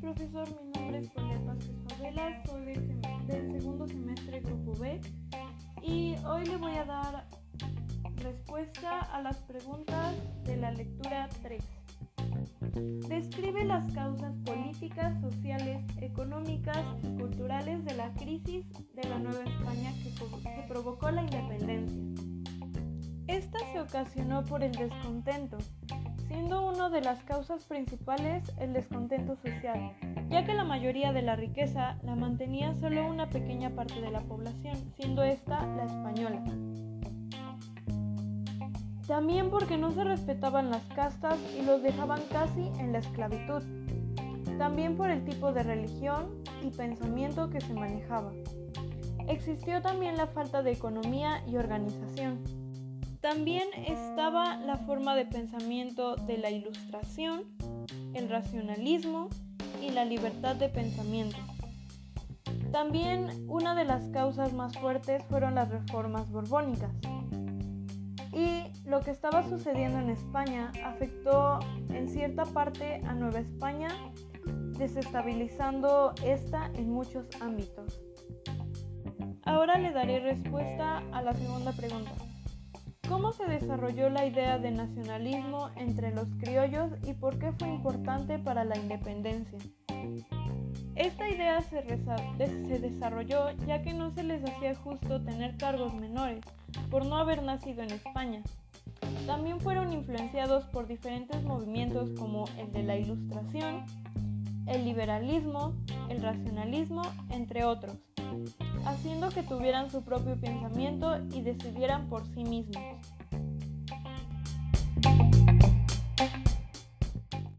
profesor, mi nombre es Julián Vázquez Favela, soy del, del, segundo semestre Grupo B y hoy le voy a dar respuesta a las preguntas de la lectura 3. Describe las causas políticas, sociales, económicas y culturales de la crisis de la Nueva España que, que provocó la independencia. Esta se ocasionó por el descontento, siendo una de las causas principales el descontento social, ya que la mayoría de la riqueza la mantenía solo una pequeña parte de la población, siendo esta la española. También porque no se respetaban las castas y los dejaban casi en la esclavitud. También por el tipo de religión y pensamiento que se manejaba. Existió también la falta de economía y organización. También estaba la forma de pensamiento de la ilustración, el racionalismo y la libertad de pensamiento. También una de las causas más fuertes fueron las reformas borbónicas. Y lo que estaba sucediendo en España afectó en cierta parte a Nueva España, desestabilizando esta en muchos ámbitos. Ahora le daré respuesta a la segunda pregunta. ¿Cómo se desarrolló la idea de nacionalismo entre los criollos y por qué fue importante para la independencia? Esta idea se, desarrolló ya que no se les hacía justo tener cargos menores por no haber nacido en España. También fueron influenciados por diferentes movimientos como el de la Ilustración, el liberalismo, el racionalismo, entre otros haciendo que tuvieran su propio pensamiento y decidieran por sí mismos.